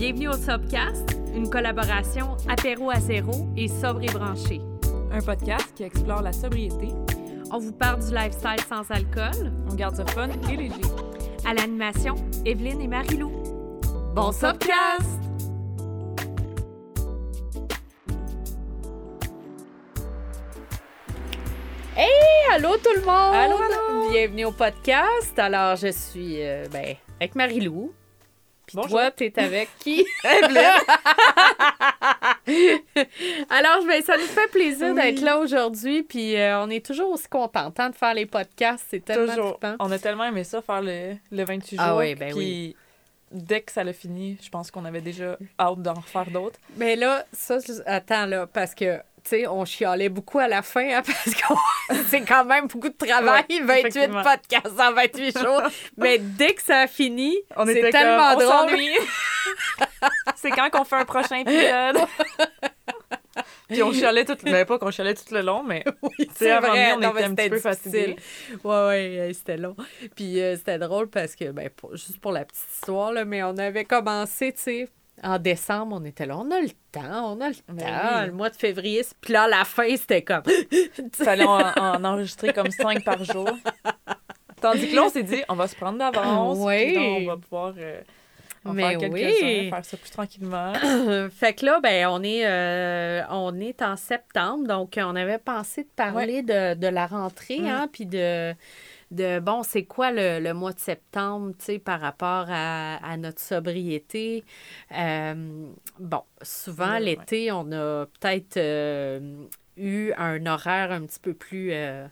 Bienvenue au Sobcast, une collaboration apéro à zéro et sobre et branché. Un podcast qui explore la sobriété. On vous parle du lifestyle sans alcool. On garde ça fun et léger. À l'animation, Evelyne et Marilou. Bon, bon Sobcast! Hey, allô tout le monde! Allô, allô! Bienvenue au podcast. Alors, je suis euh, ben, avec Marilou. Puis toi, t'es avec qui? Alors, ben, ça nous fait plaisir d'être là aujourd'hui. Puis euh, on est toujours aussi contents de faire les podcasts. C'est tellement toujours. On a tellement aimé ça, faire le, le 28 ah jours. oui, ben oui. Dès que ça l'a fini, je pense qu'on avait déjà hâte d'en refaire d'autres. Mais là, ça, attends, là, parce que sais, on chialait beaucoup à la fin hein, parce que c'est quand même beaucoup de travail, 28 podcasts en 28 jours. Mais dès que ça a fini, c'est tellement drôle. c'est quand qu'on fait un prochain épisode. Puis on chialait tout, mais pas qu'on chialait tout le long, mais oui, c'est vrai. on était un petit peu fatigués. Ouais, ouais, c'était long. Puis euh, c'était drôle parce que, ben, juste pour la petite histoire, là, mais on avait commencé, tu sais, en décembre, on était là, on a le temps, on a le temps. Le mois de février, puis là, la fin, c'était comme. Fallait en, enregistrer comme cinq par jour. Tandis que là, on s'est dit, on va se prendre d'avance. Oui. on va pouvoir. Euh, Mais faire oui. faire ça plus tranquillement. fait que là, ben, on est, euh, on est en septembre, donc on avait pensé de parler de, de, la rentrée, mm. hein, puis de de bon, c'est quoi le, mois de septembre, tu sais, par rapport à, notre sobriété? Euh, bon, souvent, l'été, on a peut-être euh, eu un horaire un petit peu plus. Euh,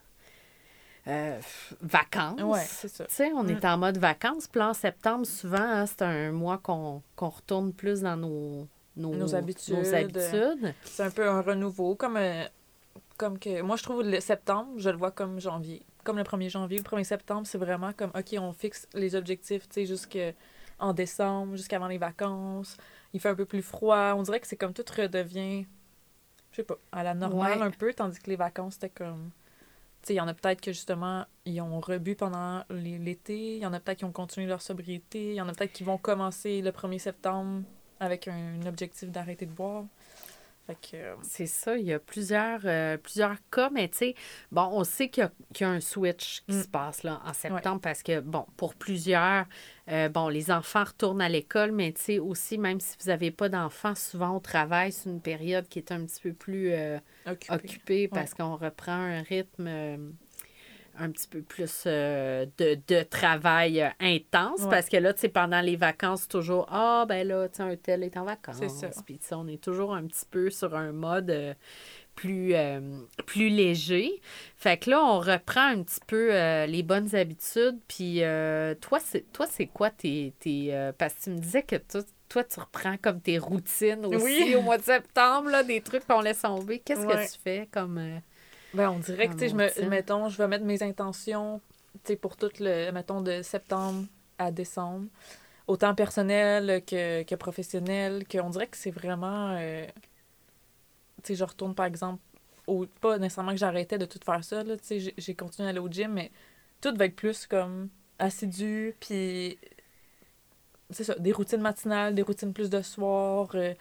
vacances. Oui, c'est ça. Tu sais, on est en mode vacances. Puis en septembre, souvent, hein, c'est un mois qu'on retourne plus dans nos, nos, habitudes. C'est un peu un renouveau, comme, comme que... Moi, je trouve le septembre, je le vois comme janvier comme le 1er janvier, le 1er septembre, c'est vraiment comme, OK, on fixe les objectifs, tu sais, jusqu'en décembre, jusqu'avant les vacances. Il fait un peu plus froid. On dirait que c'est comme tout redevient, je sais pas, à la normale un peu, tandis que les vacances, c'était comme... Tu sais, il y en a peut-être que, justement, ils ont rebu pendant l'été. Il y en a peut-être qui ont continué leur sobriété. Il y en a peut-être qui vont commencer le 1er septembre avec un objectif d'arrêter de boire. Euh, c'est ça, il y a plusieurs, euh, plusieurs cas, mais tu sais, bon, on sait qu'il y, a un switch qui mm. se passe là, en septembre parce que, bon, pour plusieurs, euh, bon, les enfants retournent à l'école, mais tu sais, aussi, même si vous n'avez pas d'enfants, souvent au travail, c'est une période qui est un petit peu plus occupée, parce qu'on reprend un rythme un petit peu plus euh, de, travail euh, intense parce que là, tu sais, pendant les vacances, toujours Ah, ben là, tu sais, un tel est en vacances. C'est ça. Puis, on est toujours un petit peu sur un mode euh, plus, plus léger. Fait que là, on reprend un petit peu les bonnes habitudes. Puis, toi, c'est toi, c'est quoi tes. tes parce que tu me disais que toi, tu reprends comme tes routines aussi au mois de septembre, là, des trucs qu'on laisse tomber. Qu'est-ce que tu fais comme. Ben, on dirait que, tu sais, je me, mettons, je vais mettre mes intentions, tu sais, pour tout le, mettons, de septembre à décembre, autant personnel que, que professionnel, qu'on dirait que c'est vraiment, euh, tu sais, je retourne, par exemple, au, pas nécessairement que j'arrêtais de tout faire ça, tu sais, j'ai continué à aller au gym, mais tout va être plus comme assidu, puis c'est ça, des routines matinales, des routines plus de soir, euh,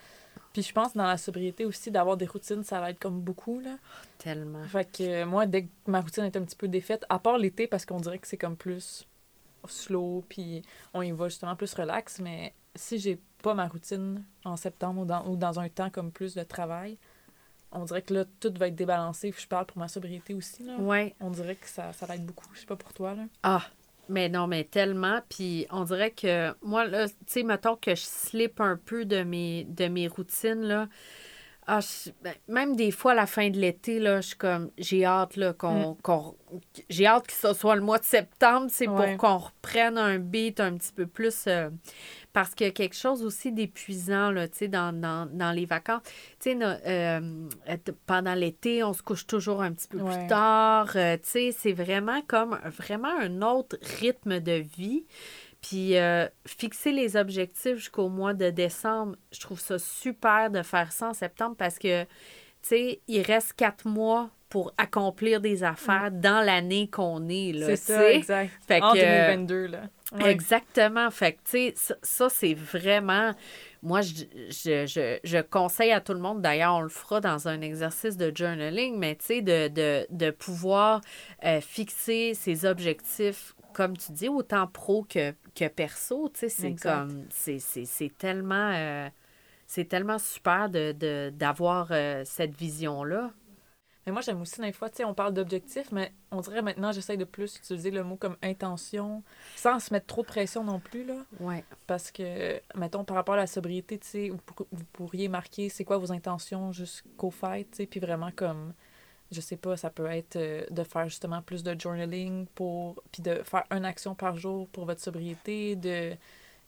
puis je pense dans la sobriété aussi, d'avoir des routines, ça va être comme beaucoup, là. Tellement. Fait que euh, moi, dès que ma routine est un petit peu défaite, à part l'été, parce qu'on dirait que c'est comme plus slow, puis on y va justement plus relax, mais si j'ai pas ma routine en septembre ou dans, ou dans un temps comme plus de travail, on dirait que là, tout va être débalancé. Je parle pour ma sobriété aussi, là. Ouais. On dirait que ça, ça va être beaucoup. Je sais pas pour toi, là. Ah, mais non, mais tellement. Puis on dirait que moi, là, tu sais, mettons que je slip un peu de mes, de mes routines, là. Ah, ben, même des fois, à la fin de l'été, là, je suis comme, j'ai hâte, là, qu'on, mm. j'ai hâte que ce soit le mois de septembre, c'est pour qu'on reprenne un beat un petit peu plus. Euh, parce qu'il y a quelque chose aussi d'épuisant, là, tu sais, dans, dans, les vacances. Tu sais, euh, pendant l'été, on se couche toujours un petit peu plus tard. Euh, tu sais, c'est vraiment comme, vraiment un autre rythme de vie. Puis euh, fixer les objectifs jusqu'au mois de décembre, je trouve ça super de faire ça en septembre parce que, tu sais, il reste quatre mois pour accomplir des affaires mm. dans l'année qu'on est. C'est ça, exact. en 2022, là. Exactement. Fait que, tu sais, ça, c'est vraiment... Moi, je, je, je, conseille à tout le monde, d'ailleurs, on le fera dans un exercice de journaling, mais tu sais, de, de, de, pouvoir euh, fixer ses objectifs, comme tu dis, autant pro que, que perso. Tu sais, c'est comme... C'est tellement... Euh, c'est tellement super de, d'avoir euh, cette vision-là. Mais moi, j'aime aussi, des fois, tu sais, on parle d'objectifs, mais on dirait maintenant, j'essaye de plus utiliser le mot comme intention, sans se mettre trop de pression non plus, là. Ouais. Parce que, mettons, par rapport à la sobriété, tu sais, vous, pourriez marquer c'est quoi vos intentions jusqu'au fait, tu sais, puis vraiment comme, je sais pas, ça peut être euh, de faire justement plus de journaling pour, puis de faire une action par jour pour votre sobriété, de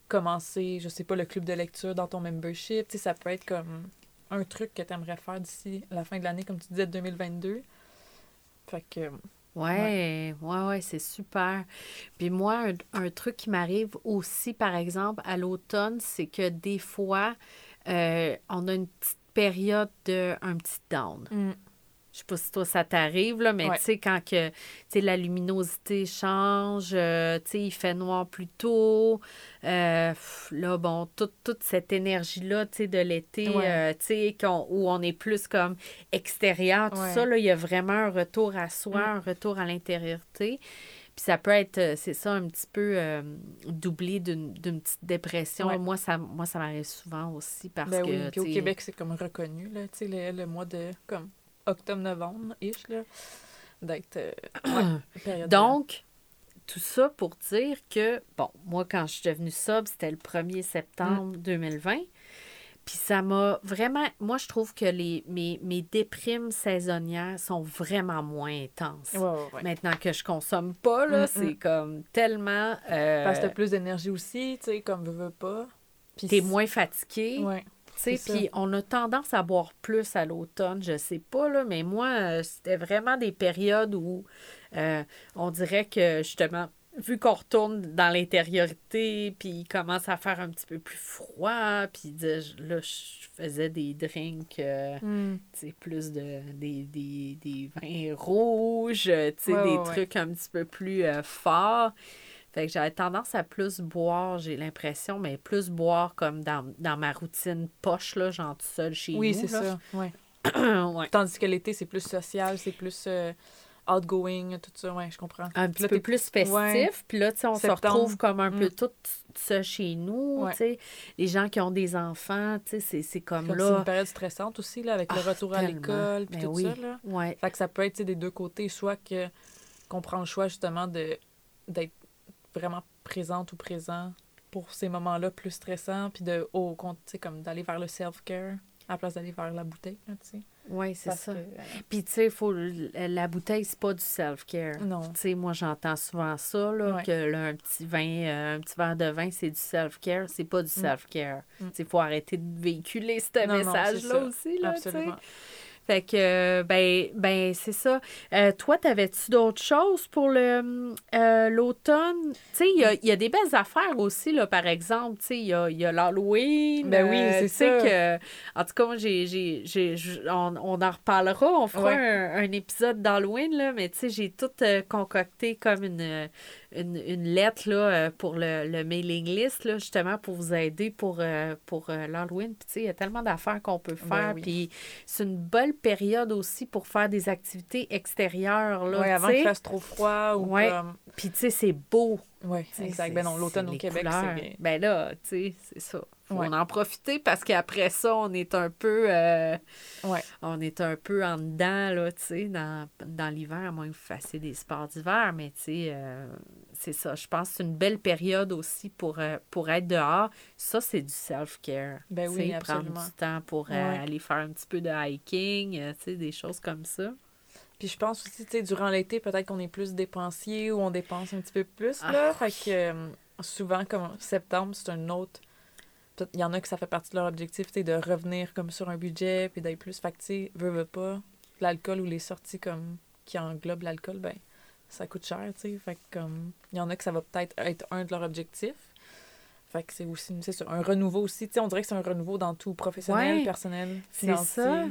commencer, je sais pas, le club de lecture dans ton membership, tu sais, ça peut être comme un truc que tu aimerais faire d'ici la fin de l'année, comme tu disais, 2022. Fait que. Ouais, ouais, ouais, c'est super. Puis moi, un, truc qui m'arrive aussi, par exemple, à l'automne, c'est que des fois, euh, on a une petite période de un petit down. Mm. Je sais pas si toi ça t'arrive, là, mais tu sais, quand que, la luminosité change, euh, tu sais, il fait noir plus tôt. Euh, là, bon, toute cette énergie-là, tu sais, de l'été, euh, tu sais, où on est plus comme extérieur, tout ça, là, il y a vraiment un retour à soi, mm. un retour à l'intériorité. Puis ça peut être, c'est ça, un petit peu doublé d'une petite dépression. Moi, ça, moi, ça m'arrive souvent aussi parce ben que. Puis au Québec, c'est comme reconnu, là, tu sais, le, le mois de. comme octobre-novembre-ish, là, d'être. Euh, Donc, tout ça pour dire que, bon, moi, quand je suis devenue sub, c'était le 1er septembre 2020. Mm. Puis ça m'a vraiment. Moi, je trouve que les, mes, mes déprimes saisonnières sont vraiment moins intenses. Maintenant que je consomme pas, là, mm, c'est mm. comme tellement. Euh, Parce que t'as plus d'énergie aussi, tu sais, comme veux, veux pas. Puis t'es moins fatigué. Puis on a tendance à boire plus à l'automne, je sais pas, là, mais moi, euh, c'était vraiment des périodes où euh, on dirait que justement, vu qu'on retourne dans l'intériorité, puis il commence à faire un petit peu plus froid, puis là, je faisais des drinks, euh, hmm. tu sais, plus de des, des, des vins rouges, tu sais, des trucs un petit peu plus forts. Fait que j'avais tendance à plus boire, j'ai l'impression, mais plus boire comme dans, ma routine poche, là, genre tout seul chez oui, nous. Oui, c'est ça. Ouais. Tandis que l'été, c'est plus social, c'est plus euh, outgoing, tout ça. Ouais, je comprends. Un petit peu plus festif. Puis là, tu sais, on se retrouve comme un peu mm. tout ça chez nous, tu sais. Les gens qui ont des enfants, tu sais, c'est comme, là... C'est une période stressante aussi, là, avec le ah, retour à l'école, puis ben tout ça, là. Ouais. Fait que ça peut être, des deux côtés, soit que qu'on prend le choix, justement, de d'être vraiment présente ou présent pour ces moments-là plus stressants, puis de, comme d'aller vers le self-care à la place d'aller vers la bouteille, tu sais. Oui, c'est ça. Euh, puis, tu sais, faut, la bouteille, c'est pas du self-care. Non. Tu sais, moi, j'entends souvent ça, là, que là, un petit vin, euh, un petit verre de vin, c'est du self-care. C'est pas du mm. self-care. Mm. Tu sais, il faut arrêter de véhiculer ce message-là aussi, là, Absolument. Fait que, ben, ben c'est ça. Euh, toi, t'avais-tu d'autres choses pour le euh, l'automne? Tu sais, il y a, des belles affaires aussi, là, par exemple. Tu sais, il y a, y a l'Halloween. Ben oui, euh, c'est ça. Que, en tout cas, moi, j'ai, j'ai, j'ai, on, on, en reparlera. On fera un, épisode d'Halloween, là, mais tu sais, j'ai tout concocté comme une une, une lettre là, euh, pour le, le, mailing list, là, justement, pour vous aider pour, euh, pour euh, l'Halloween. Puis, tu sais, il y a tellement d'affaires qu'on peut ben faire. Puis, c'est une bonne période aussi pour faire des activités extérieures. Là, oui, avant qu'il fasse trop froid. Ou ouais. Puis, tu sais, c'est beau. Oui, exact. Ben non, l'automne au Québec, c'est bien. Ben là, tu sais, c'est ça. Faut en profiter parce qu'après ça, on est un peu. Euh, on est un peu en dedans, là, tu sais, dans, dans l'hiver, à moins que vous fassiez des sports d'hiver. Mais, tu sais, euh, c'est ça. Je pense que c'est une belle période aussi pour, euh, pour être dehors. Ça, c'est du self-care. Ben oui, absolument. Prendre du temps pour aller faire un petit peu de hiking, tu sais, des choses comme ça. Puis je pense aussi, tu sais, durant l'été, peut-être qu'on est plus dépensier ou on dépense un petit peu plus, là. Ah. Fait que souvent, comme septembre, c'est un autre il y en a que ça fait partie de leur objectif, de revenir comme sur un budget, puis d'être plus. Fait que, tu sais, veut, pas, l'alcool ou les sorties comme qui englobent l'alcool, ben, ça coûte cher, tu sais. Fait que, comme, il y en a que ça va peut-être être un de leurs objectifs. Fait que c'est aussi, c'est un renouveau aussi. Tu sais, on dirait que c'est un renouveau dans tout, professionnel, personnel, financier. ça.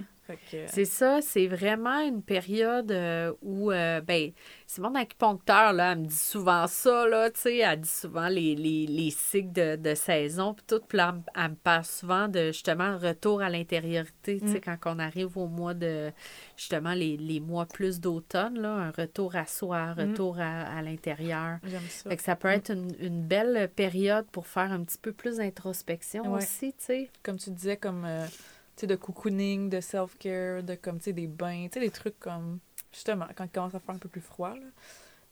C'est ça, c'est vraiment une période euh, où, euh, ben, c'est mon acupuncteur, là, elle me dit souvent ça, là, tu sais, elle dit souvent les, les, cycles de, de, saison, puis tout, puis là, elle me parle souvent de, justement, retour à l'intériorité, tu sais, mm. quand on arrive au mois de, justement, les, les mois plus d'automne, là, un retour à soi, un mm. retour à, à l'intérieur. ça. Fait que ça peut mm. être une, une, belle période pour faire un petit peu plus d'introspection aussi, tu sais. Comme tu disais, comme... Euh, de cocooning, de self-care, de comme, tu sais, des bains, tu sais, des trucs comme, justement, quand il commence à faire un peu plus froid, là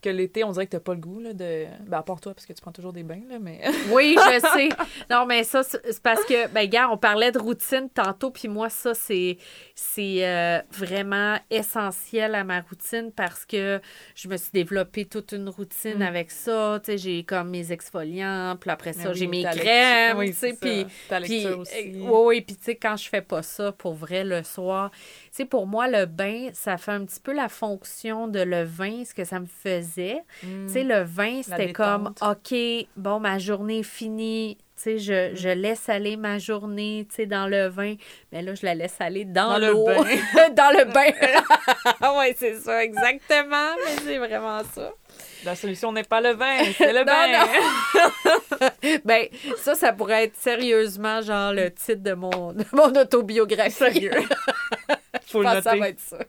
que l'été, on dirait que t'as pas le goût, là, de... Ben, à part toi, parce que tu prends toujours des bains, là, mais... oui, je sais. Non, mais ça, c'est parce que, ben, gars, on parlait de routine tantôt, puis moi, ça, c'est c'est euh, vraiment essentiel à ma routine parce que je me suis développé toute une routine mm. avec ça. Tu sais, j'ai comme mes exfoliants, puis après ça, j'ai mes crèmes, tu sais, puis... puis oui, oui, puis tu sais, quand je fais pas ça, pour vrai, le soir... Tu sais, pour moi, le bain, ça fait un petit peu la fonction de le vin, ce que ça me faisait. Tu sais, mm. le vin, c'était comme, OK, bon, ma journée est finie, tu sais, je, je, laisse aller ma journée, tu sais, dans le vin. Mais là, je la laisse aller dans, l'eau. dans le bain. oui, c'est ça, exactement. Mais c'est vraiment ça. La solution n'est pas le vin, c'est le bain. ben, ça, ça pourrait être sérieusement, genre, le titre de mon, de mon autobiographie. Sérieux. Faut le noter. ça va être ça.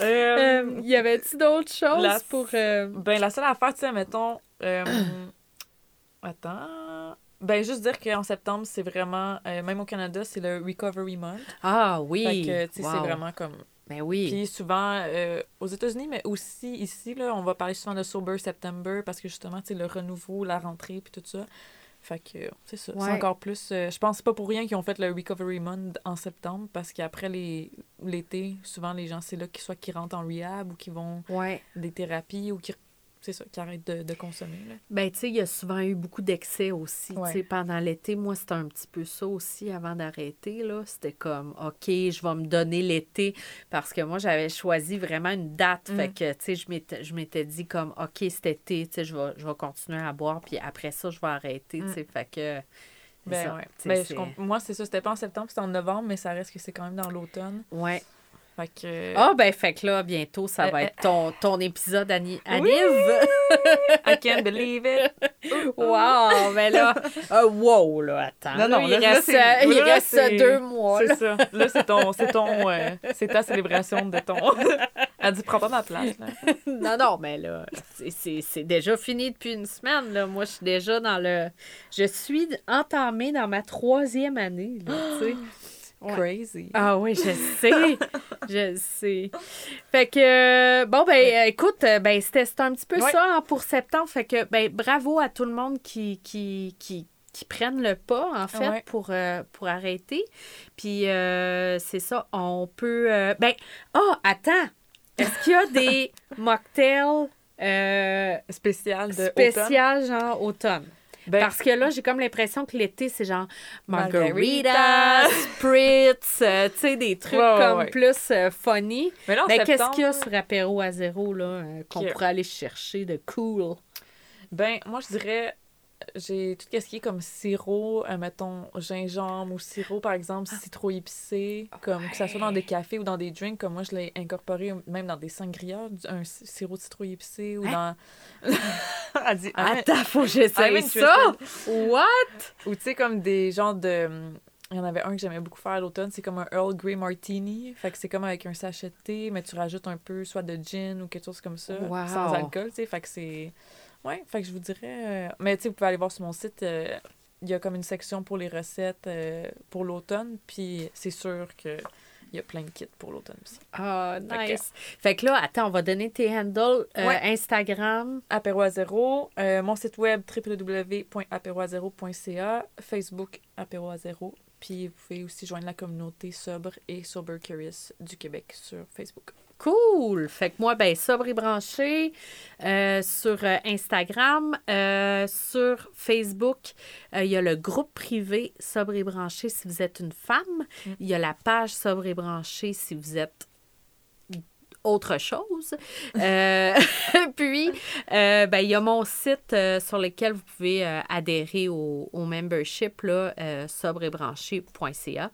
Euh, euh, y avait-tu d'autres choses pour. Euh, ben, la seule affaire, tu sais, mettons. Attends. Ben, juste dire qu'en septembre, c'est vraiment, même au Canada, c'est le Recovery Month. Ah oui! Fait que, tu sais, c'est vraiment comme. Ben oui. Puis souvent, aux États-Unis, mais aussi ici, là, on va parler souvent de Sober September parce que justement, tu sais, le renouveau, la rentrée, puis tout ça. Fait que c'est ça. C'est encore plus. Euh, je pense pas pour rien qu'ils ont fait le Recovery Month en septembre parce qu'après l'été, souvent les gens, c'est là qu'ils soit qui rentrent en rehab ou qui vont des thérapies ou qui c'est ça, qui arrête de, de consommer. Là. Ben, tu sais, il y a souvent eu beaucoup d'excès aussi. Tu sais, pendant l'été, moi, c'était un petit peu ça aussi avant d'arrêter. là. C'était comme, OK, je vais me donner l'été parce que moi, j'avais choisi vraiment une date. Fait mm. que, tu sais, je m'étais dit comme, OK, cet été, tu sais, je vais, je vais continuer à boire, puis après ça, je vais arrêter. Tu mm. sais, fait que. Ben, ouais. Ben, moi, c'est ça, c'était pas en septembre, c'était en novembre, mais ça reste que c'est quand même dans l'automne. Ouais. Fait que... Ah, ben, fait que là, bientôt, ça va euh, être ton, ton épisode, Annie. Oui! I can't believe it! wow! Ben là, uh, wow, là, attends. Non, non, il reste, il reste deux mois. C'est ça. Là, c'est ton, c'est ton, euh, c'est ta célébration de ton... Elle dit, prends pas ma place, là. non, non, mais là, c'est déjà fini depuis une semaine, là. Moi, je suis déjà dans le... Je suis entamée dans ma troisième année, là, tu sais. Crazy. Ah oui, je sais. je sais. Fait que, bon, ben, écoute, ben, c'était un petit peu ça hein, pour septembre. Fait que, ben, bravo à tout le monde qui, qui, qui, qui prennent le pas, en fait, pour, euh, pour arrêter. Puis, euh, c'est ça, on peut. Euh, ben, oh, attends! Est-ce qu'il y a des mocktails spécial de spécial genre automne? Ben, Parce que là, j'ai comme l'impression que l'été, c'est genre margarita, spritz, euh, tu sais, des trucs comme plus euh, funny. Mais, Mais qu'est-ce qu'il y a sur apéro à zéro, là, euh, qu'on pourrait aller chercher de cool? Ben, moi, je dirais j'ai tout ce qui est comme sirop, euh, mettons gingembre ou sirop, par exemple, ah. citron épicé, comme que ça soit dans des cafés ou dans des drinks, comme moi je l'ai incorporé même dans des sangrias, un sirop de citron épicé ou hein? dans. Elle dit, Attends, faut que j'essaye ça! What? Ou tu sais, comme des genres de. Il y en avait un que j'aimais beaucoup faire à l'automne, c'est comme un Earl Grey Martini. Fait que c'est comme avec un sachet de thé, mais tu rajoutes un peu soit de gin ou quelque chose comme ça, sans alcool, tu sais. Fait que c'est oui, fait que je vous dirais. Euh, mais tu sais, vous pouvez aller voir sur mon site. Euh, il y a comme une section pour les recettes euh, pour l'automne. Puis c'est sûr que. Il y a plein de kits pour l'automne aussi. Ah, nice. Fait que, là, attends, on va donner tes handles. Instagram. Apéro à zéro. mon site web www.apéroazéro.ca. Facebook Apéro à zéro. Puis vous pouvez aussi joindre la communauté Sobre et Sober Curious du Québec sur Facebook. Cool! Fait que moi, ben, sobre et branché euh, sur euh, Instagram, euh, sur Facebook, il y a le groupe privé sobre et branché si vous êtes une femme. Mm. Il y a la page sobre et branché si vous êtes autre chose. Euh, puis, euh, ben, il y a mon site euh, sur lequel vous pouvez adhérer au, au membership, là, sobrebranché.ca.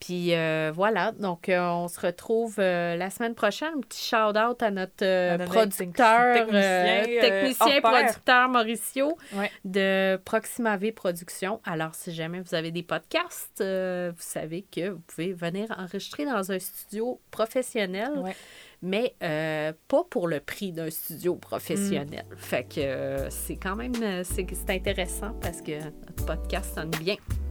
Puis voilà, donc on se retrouve la semaine prochaine. Un petit shout-out à notre producteur, technicien, producteur Mauricio de Proxima V Productions. Alors, si jamais vous avez des podcasts, vous savez que vous pouvez venir enregistrer dans un studio professionnel mais euh, pas pour le prix d'un studio professionnel. Mm. Fait que euh, c'est quand même euh, c'est, intéressant parce que notre podcast sonne bien.